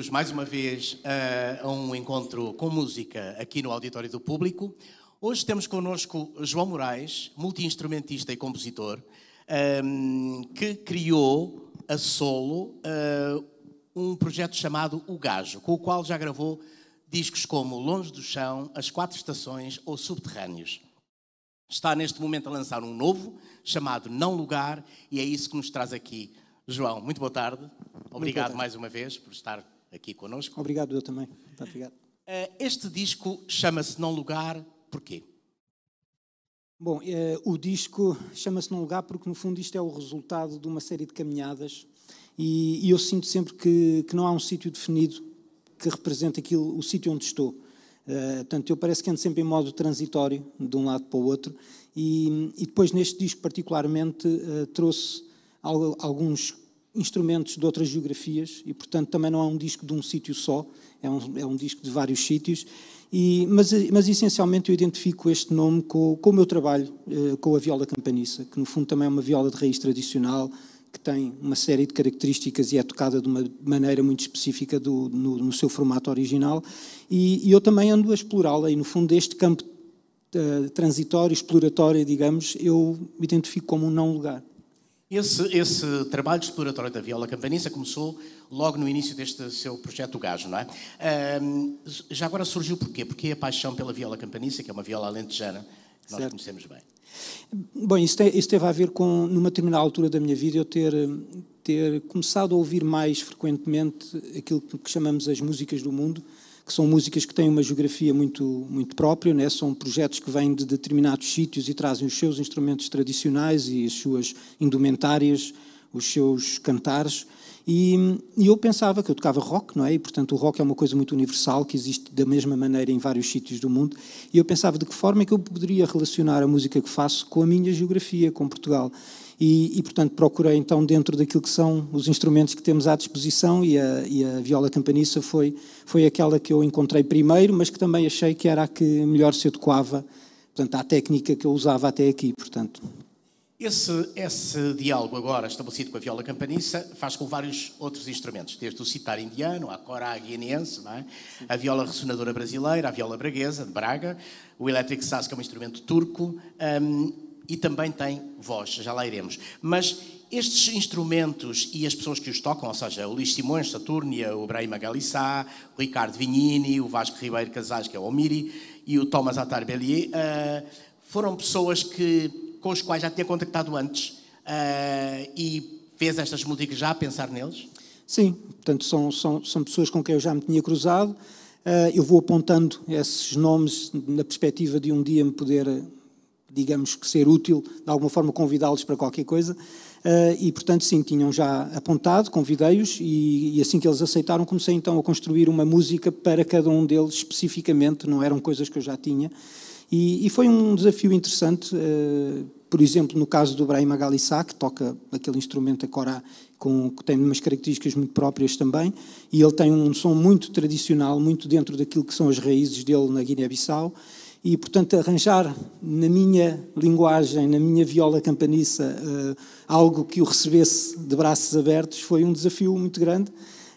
Bem-vindos mais uma vez a, a um encontro com música aqui no Auditório do Público. Hoje temos connosco João Moraes, multi-instrumentista e compositor, um, que criou a solo uh, um projeto chamado O Gajo, com o qual já gravou discos como Longe do Chão, As Quatro Estações ou Subterrâneos. Está neste momento a lançar um novo, chamado Não Lugar, e é isso que nos traz aqui João, muito boa tarde. Obrigado tarde. mais uma vez por estar aqui connosco. Obrigado, eu também. Muito obrigado. Eh, este disco chama-se Não Lugar, porquê? Bom, eh, o disco chama-se Não Lugar porque, no fundo, isto é o resultado de uma série de caminhadas e, e eu sinto sempre que, que não há um sítio definido que represente aquilo, o sítio onde estou. Uh, portanto, eu parece que ando sempre em modo transitório, de um lado para o outro, e, e depois neste disco particularmente uh, trouxe alguns instrumentos de outras geografias e, portanto, também não é um disco de um sítio só, é um, é um disco de vários sítios. E, mas, mas, essencialmente eu identifico este nome com, com o meu trabalho, eh, com a viola campaniça, que no fundo também é uma viola de raiz tradicional, que tem uma série de características e é tocada de uma maneira muito específica do, no, no, seu formato original. E, e eu também ando a explorá-la, e no fundo deste campo uh, transitório, exploratório, digamos, eu me identifico como um não lugar. Esse, esse trabalho exploratório da viola campaniça começou logo no início deste seu projeto Gajo, não é? Um, já agora surgiu porquê? Porque a paixão pela viola campaniça, que é uma viola alentejana, que nós certo. conhecemos bem. Bom, isso, te, isso teve a ver com, numa determinada altura da minha vida, eu ter, ter começado a ouvir mais frequentemente aquilo que chamamos as músicas do mundo, que são músicas que têm uma geografia muito, muito própria, né? são projetos que vêm de determinados sítios e trazem os seus instrumentos tradicionais e as suas indumentárias, os seus cantares. E, e, eu pensava que eu tocava rock, não é? E, portanto, o rock é uma coisa muito universal, que existe da mesma maneira em vários sítios do mundo. E eu pensava de que forma é que eu poderia relacionar a música que faço com a minha geografia, com Portugal. E, e, portanto, procurei então dentro daquilo que são os instrumentos que temos à disposição e a, e a, viola campaniça foi, foi aquela que eu encontrei primeiro, mas que também achei que era a que melhor se adequava portanto, à técnica que eu usava até aqui, portanto. Esse, esse diálogo agora estabelecido com a viola campaniça faz com vários outros instrumentos, desde o citar indiano, a cora guineense, é? a viola ressonadora brasileira, a viola braguesa, de Braga, o electric sass, que é um instrumento turco, um, e também tem voz, já lá iremos. Mas estes instrumentos e as pessoas que os tocam, ou seja, o Luís Simões, Saturnia, o Brahima Galissá, o Ricardo Vignini, o Vasco Ribeiro Casais, que é o Omiri, e o Thomas Attar Bellier, uh, foram pessoas que, com os quais já tinha contactado antes uh, e fez estas músicas já a pensar neles? Sim, portanto, são, são, são pessoas com quem eu já me tinha cruzado. Uh, eu vou apontando esses nomes na perspectiva de um dia me poder digamos que ser útil, de alguma forma convidá-los para qualquer coisa. Uh, e, portanto, sim, tinham já apontado, convidei-os, e, e, assim que eles aceitaram, comecei então a construir uma música para cada um deles especificamente, não eram coisas que eu já tinha. E, e foi um desafio interessante, uh, por exemplo, no caso do Brahim Galissá, que toca aquele instrumento, a corá, com, que tem umas características muito próprias também, e ele tem um som muito tradicional, muito dentro daquilo que são as raízes dele na Guiné-Bissau, e, portanto, arranjar na minha linguagem, na minha viola campaniça, uh, algo que o recebesse de braços abertos foi um desafio muito grande.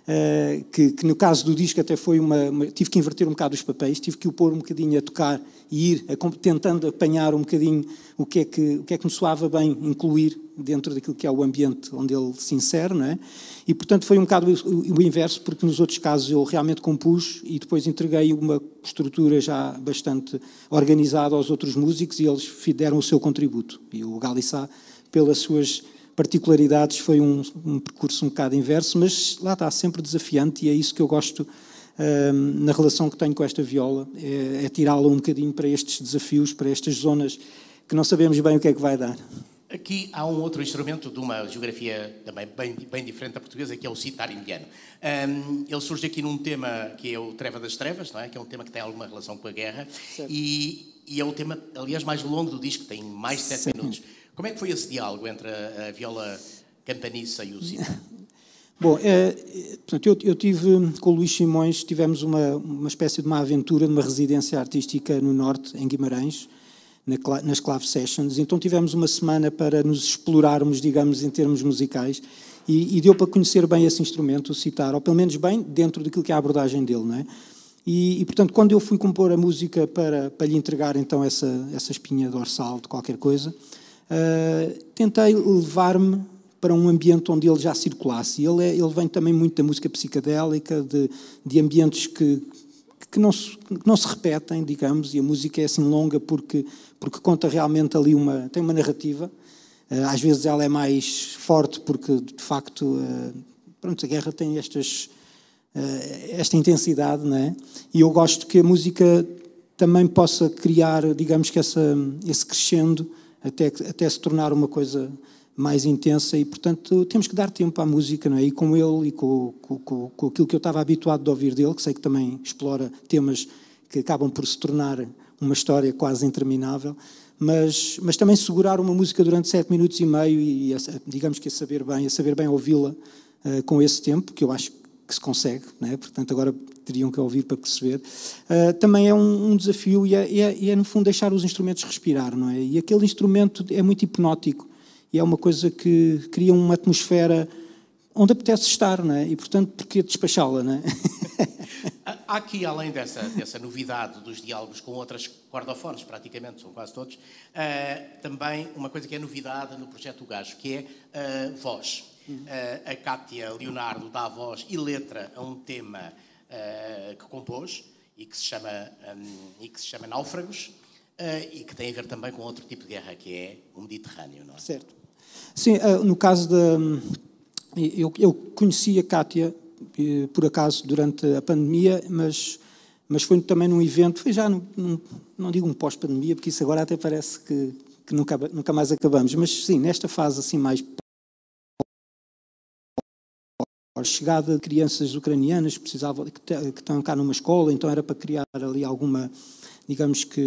Uh, que, que, no caso do disco até foi uma, uma, tive que inverter um bocado os papéis, tive que o pôr um bocadinho a tocar e ir a, tentando apanhar um bocadinho o que, é que, o que é que me soava bem incluir dentro daquilo que é o ambiente onde ele se insere, não é? E, portanto, foi um bocado o, o inverso, porque nos outros casos eu realmente compus e depois entreguei uma estrutura já bastante organizada aos outros músicos e eles deram o seu contributo. E o Galissá, pelas suas particularidades, foi um, um percurso um bocado inverso, mas lá está, sempre desafiante e é isso que eu gosto na relação que tenho com esta viola, é, é tirá-la um bocadinho para estes desafios, para estas zonas que não sabemos bem o que é que vai dar. Aqui há um outro instrumento de uma geografia também bem, bem diferente da portuguesa, que é o citar indiano. Um, ele surge aqui num tema que é o Treva das Trevas, não é? que é um tema que tem alguma relação com a guerra, e, e, é o tema, aliás, mais longo do disco, tem mais de sete minutos. Como é que foi esse diálogo entre a, a viola campaniça e o citar? Bom, é, portanto, eu, eu, tive com o Luís Simões, tivemos uma, uma espécie de uma aventura numa residência artística no Norte, em Guimarães, nas Clave Sessions. Então tivemos uma semana para nos explorarmos, digamos, em termos musicais. E, e, deu para conhecer bem esse instrumento, o citar, ou pelo menos bem dentro daquilo que é a abordagem dele, não é? E, e, portanto, quando eu fui compor a música para, para lhe entregar então essa, essa espinha dorsal de qualquer coisa, uh, tentei levar-me para um ambiente onde ele já circulasse. Ele, é, ele vem também muito da música psicadélica, de, de ambientes que, que, não se, que não se repetem, digamos, e a música é assim longa porque, porque conta realmente ali uma. tem uma narrativa. Uh, às vezes ela é mais forte porque, de facto, uh, pronto, a guerra tem estas eh, esta intensidade, não é? E eu gosto que a música também possa criar, digamos que essa, esse crescendo até, até se tornar uma coisa mais intensa e, portanto, temos que dar tempo à música, não é? E com ele e com, com, com, com aquilo que eu estava habituado de ouvir dele, que sei que também explora temas que acabam por se tornar uma história quase interminável, mas, mas também segurar uma música durante sete minutos e meio e, digamos que a saber bem, a saber bem ouvi-la uh, com esse tempo, que eu acho que que se consegue, é? portanto agora teriam que ouvir para perceber, uh, também é um, um desafio e é, é, é, no fundo deixar os instrumentos respirar, não é? E aquele instrumento é muito hipnótico e é uma coisa que cria uma atmosfera onde apetece estar, não é? E portanto, porquê despachá-la, não é? Há aqui, além dessa, dessa novidade dos diálogos com outras cordofones, praticamente, são quase todos, uh, também uma coisa que é novidade no projeto do Gajo, que é uh, voz. Uh, a Cátia Leonardo dá voz e letra a um tema uh, que compôs e que se chama, um, e que se chama Náufragos uh, e que tem a ver também com outro tipo de guerra, que é o Mediterrâneo, não é? Certo. Sim, no caso da... Eu, eu conheci a Cátia, por acaso, durante a pandemia, mas mas foi também num evento, foi já, num, num, não digo um pós-pandemia, porque isso agora até parece que, que nunca, nunca mais acabamos, mas sim, nesta fase assim mais a chegada de crianças ucranianas que precisavam que, estão cá numa escola, então era para criar ali alguma, digamos que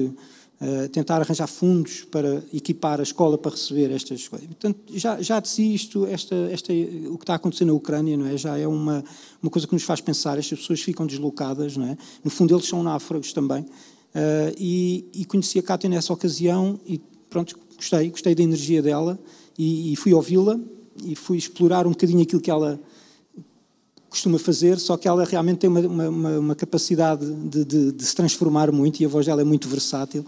uh, tentar arranjar fundos para equipar a escola para receber estas coisas. Portanto, já, já de si isto, esta, esta, o que está acontecendo na Ucrânia, não é, já é uma uma coisa que nos faz pensar. Estas pessoas ficam deslocadas, não é? No fundo, eles são náufragos também. Uh, e, e conheci a Cátia nessa ocasião e pronto, gostei, gostei da energia dela e, e fui ouvi-la e fui explorar um bocadinho aquilo que ela costuma fazer, só que ela realmente tem uma, uma, uma capacidade de, de, de, se transformar muito e a voz dela é muito versátil.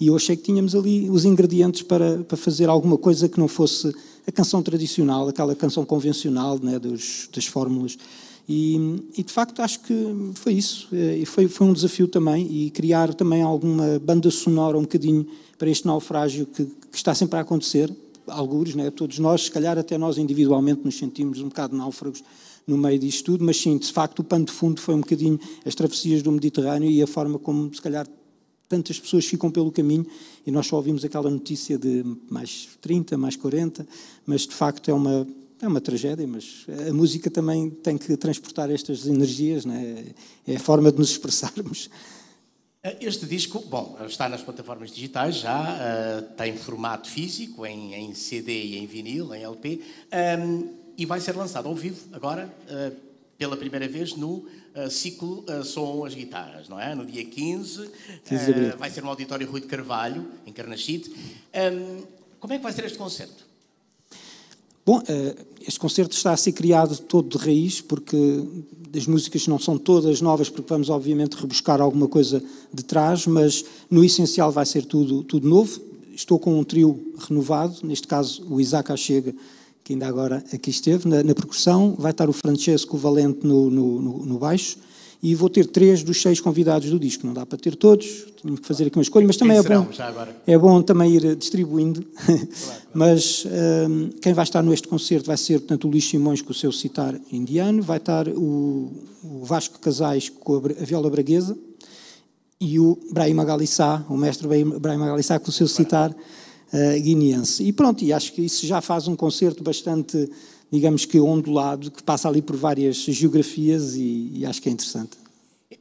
E eu achei que tínhamos ali os ingredientes para, para fazer alguma coisa que não fosse a canção tradicional, aquela canção convencional né, dos, das fórmulas. E, e, de facto acho que foi isso. E foi, foi um desafio também e criar também alguma banda sonora um bocadinho para este naufrágio que, que está sempre a acontecer. Alguns, né, todos nós, se calhar até nós individualmente nos sentimos um bocado náufragos no meio disto tudo, mas sim, de facto, o pano de fundo foi um bocadinho as travessias do Mediterrâneo e a forma como, se calhar, tantas pessoas ficam pelo caminho e nós só ouvimos aquela notícia de mais 30, mais 40, mas de facto é uma, é uma tragédia, mas a música também tem que transportar estas energias, né? é a forma de nos expressarmos. Este disco, bom, está nas plataformas digitais já, uh, tem formato físico, em, em, CD e em vinil, em LP. Um, e vai ser lançado ao vivo agora, uh, pela primeira vez, no uh, ciclo uh, Som as Guitarras, não é? No dia 15, 15 vai ser no Auditório Rui de Carvalho, em Carnachide. Um, como é que vai ser este concerto? Bom, este concerto está a ser criado todo de raiz, porque as músicas não são todas novas, porque vamos obviamente rebuscar alguma coisa de trás, mas no essencial vai ser tudo, tudo novo. Estou com um trio renovado, neste caso o Isaac Chega que ainda agora aqui esteve, na, na percussão, vai estar o Francesco Valente no, no, no, no, baixo, e vou ter três dos seis convidados do disco. Não dá para ter todos, tínhamos que fazer aqui uma escolha, mas também é bom, é bom também ir distribuindo. Claro, claro. mas um, quem vai estar neste concerto vai ser, portanto, o Luís Simões com o seu citar indiano, vai estar o, o Vasco Casais com a, a viola braguesa, e o Brahim Magalissá, o mestre Brahim Magalissá com o seu citar uh, guineense. E pronto, e acho que isso já faz um concerto bastante, digamos que ondulado, que passa ali por várias geografias e, e acho que é interessante.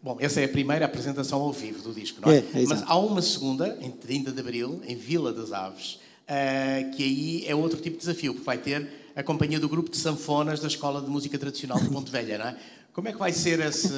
Bom, essa é a primeira apresentação ao vivo do disco, não é? é, é Mas há uma segunda, em 30 de Abril, em Vila das Aves, uh, que aí é outro tipo de desafio, porque vai ter a companhia do grupo de sanfonas da Escola de Música Tradicional de Ponte Velha, não é? Como é que vai ser esse,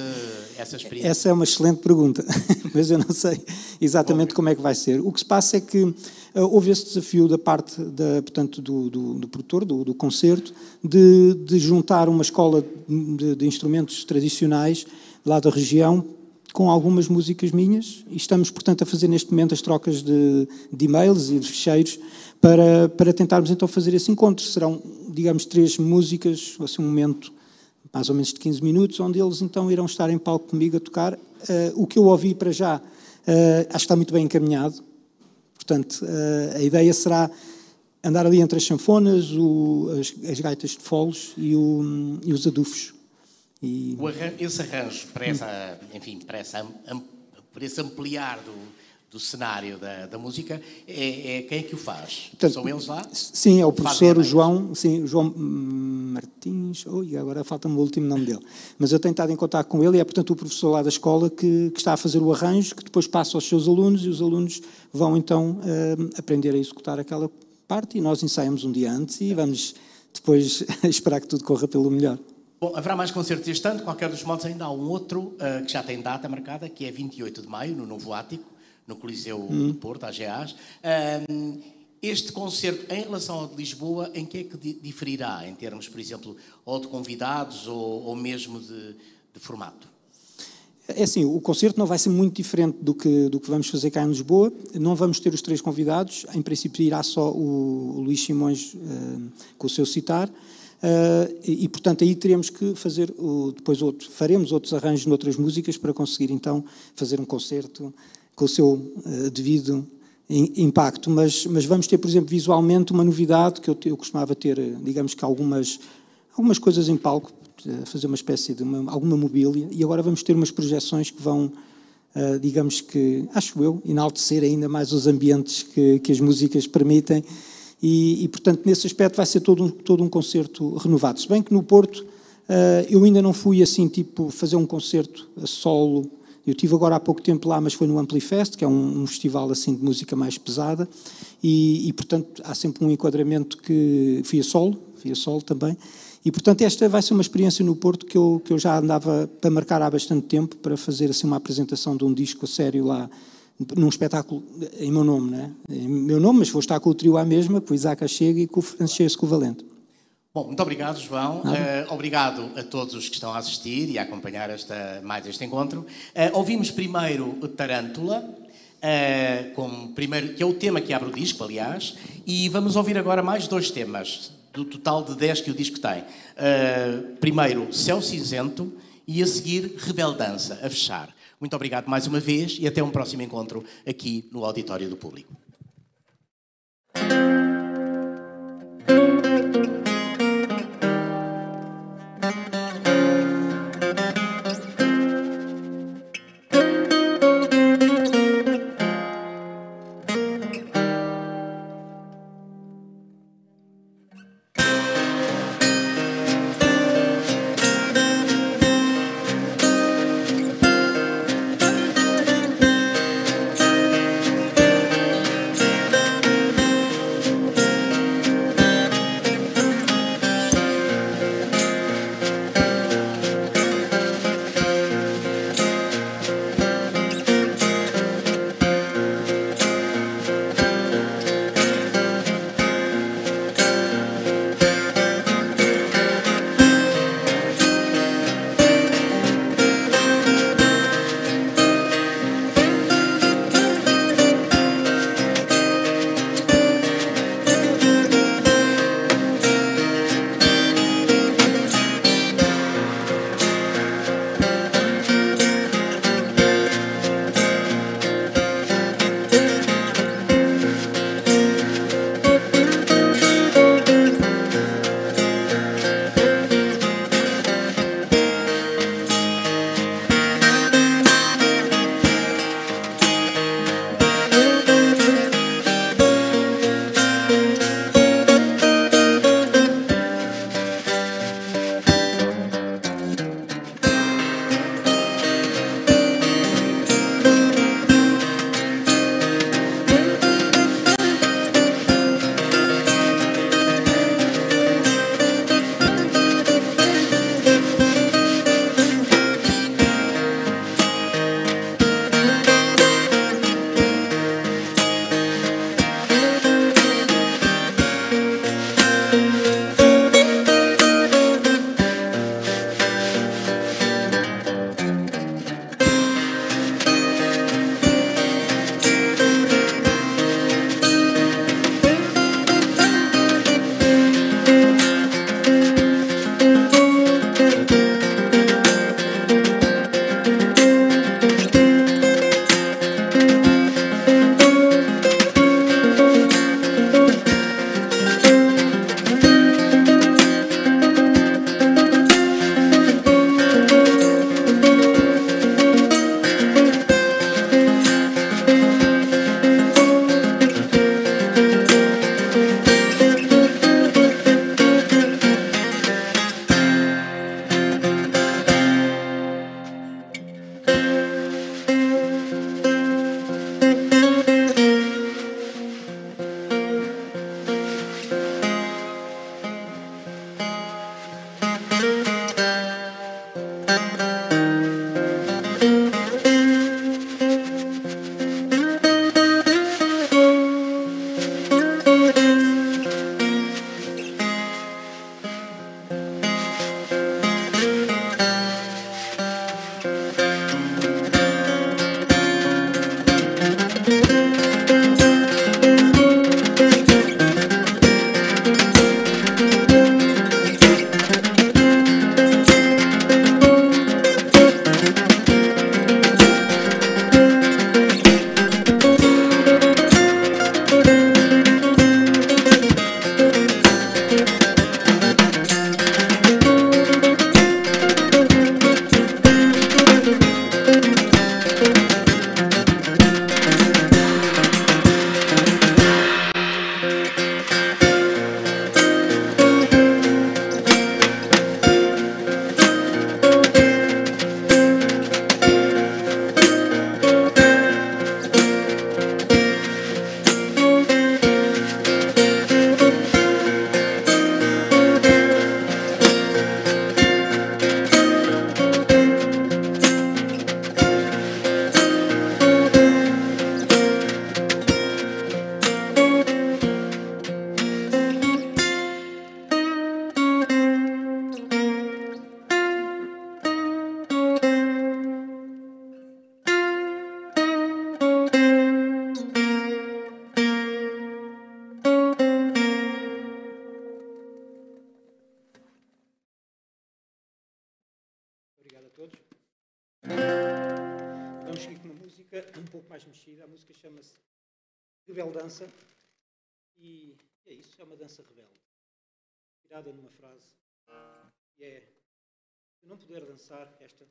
essa experiência? Essa é uma excelente pergunta, mas eu não sei exatamente Bom, como é que vai ser. O que se passa é que uh, houve esse desafio da parte da, portanto, do, do, do produtor, do, do concerto, de, de, juntar uma escola de, de instrumentos tradicionais lá da região com algumas músicas minhas e estamos, portanto, a fazer neste momento as trocas de, de e-mails e de ficheiros para, para tentarmos então fazer esse encontro. Serão, digamos, três músicas, assim, um momento mais ou menos de 15 minutos, onde eles então irão estar em palco comigo a tocar. Uh, o que eu ouvi para já, uh, acho que está muito bem encaminhado. Portanto, uh, a ideia será andar ali entre as sanfonas, o, as, as, gaitas de foles e, e os adufos. E... esse arranjo, para essa, enfim, para, essa, para esse ampliar do, do cenário da, da música, é, é, quem é que o faz? Portanto, São eles lá? Sim, é o professor João, sim, João Martins, oi, agora falta-me o último nome dele, mas eu tenho estado em contato com ele e é, portanto, o professor lá da escola que, que, está a fazer o arranjo, que depois passa aos seus alunos e os alunos vão, então, uh, aprender a executar aquela parte e nós ensaiamos um dia antes e vamos depois esperar que tudo corra pelo melhor. Bom, haverá mais concertos este ano, de qualquer dos modos ainda há um outro uh, que já tem data marcada, que é 28 de maio, no Novo Ático, no Coliseu hum. de Porto, AGAs. Um, este concerto, em relação ao de Lisboa, em que é que diferirá, em termos, por exemplo, ou de convidados ou, ou mesmo de, de, formato? É assim, o concerto não vai ser muito diferente do que, do que vamos fazer cá em Lisboa. Não vamos ter os três convidados. Em princípio, irá só o, o Luís Simões uh, com o seu citar. Uh, e, e, portanto, aí teremos que fazer o, depois outro, faremos outros arranjos noutras músicas para conseguir então fazer um concerto com o seu uh, devido impacto. Mas, mas vamos ter, por exemplo, visualmente uma novidade que eu, eu costumava ter, eh, digamos que algumas, algumas coisas em palco, fazer uma espécie de uma, alguma mobília, e agora vamos ter umas projeções que vão, uh, digamos que, acho eu, enaltecer ainda mais os ambientes que, que as músicas permitem e, e, portanto, nesse aspecto vai ser todo um, todo um concerto renovado. Se bem que no Porto uh, eu ainda não fui assim, tipo, fazer um concerto a solo. Eu tive agora há pouco tempo lá, mas foi no Amplifest, que é um, um festival assim de música mais pesada, e, e, portanto há sempre um enquadramento que fui a solo, fui a solo também, e portanto esta vai ser uma experiência no Porto que eu, que eu já andava para marcar há bastante tempo, para fazer assim uma apresentação de um disco sério lá num espetáculo em meu nome, não é? Em meu nome, mas vou estar com o trio à mesma, com o Isaac Chega e com o Francisco Valente. Bom, muito obrigado, João. Uh, obrigado a todos os que estão a assistir e a acompanhar esta, mais este encontro. Uh, ouvimos primeiro Tarântula, uh, como primeiro, que é o tema que abre o disco, aliás, e vamos ouvir agora mais dois temas, do total de 10 que o disco tem. primeiro, Céu Cinzento, e a seguir, Rebeldança, a fechar. Muito obrigado mais uma vez e até um próximo encontro aqui no Auditório do Público. Mais mexida. A música chama-se Rebeldança e é isso, é uma dança rebelde. Tirada numa frase. E é, se não puder dançar esta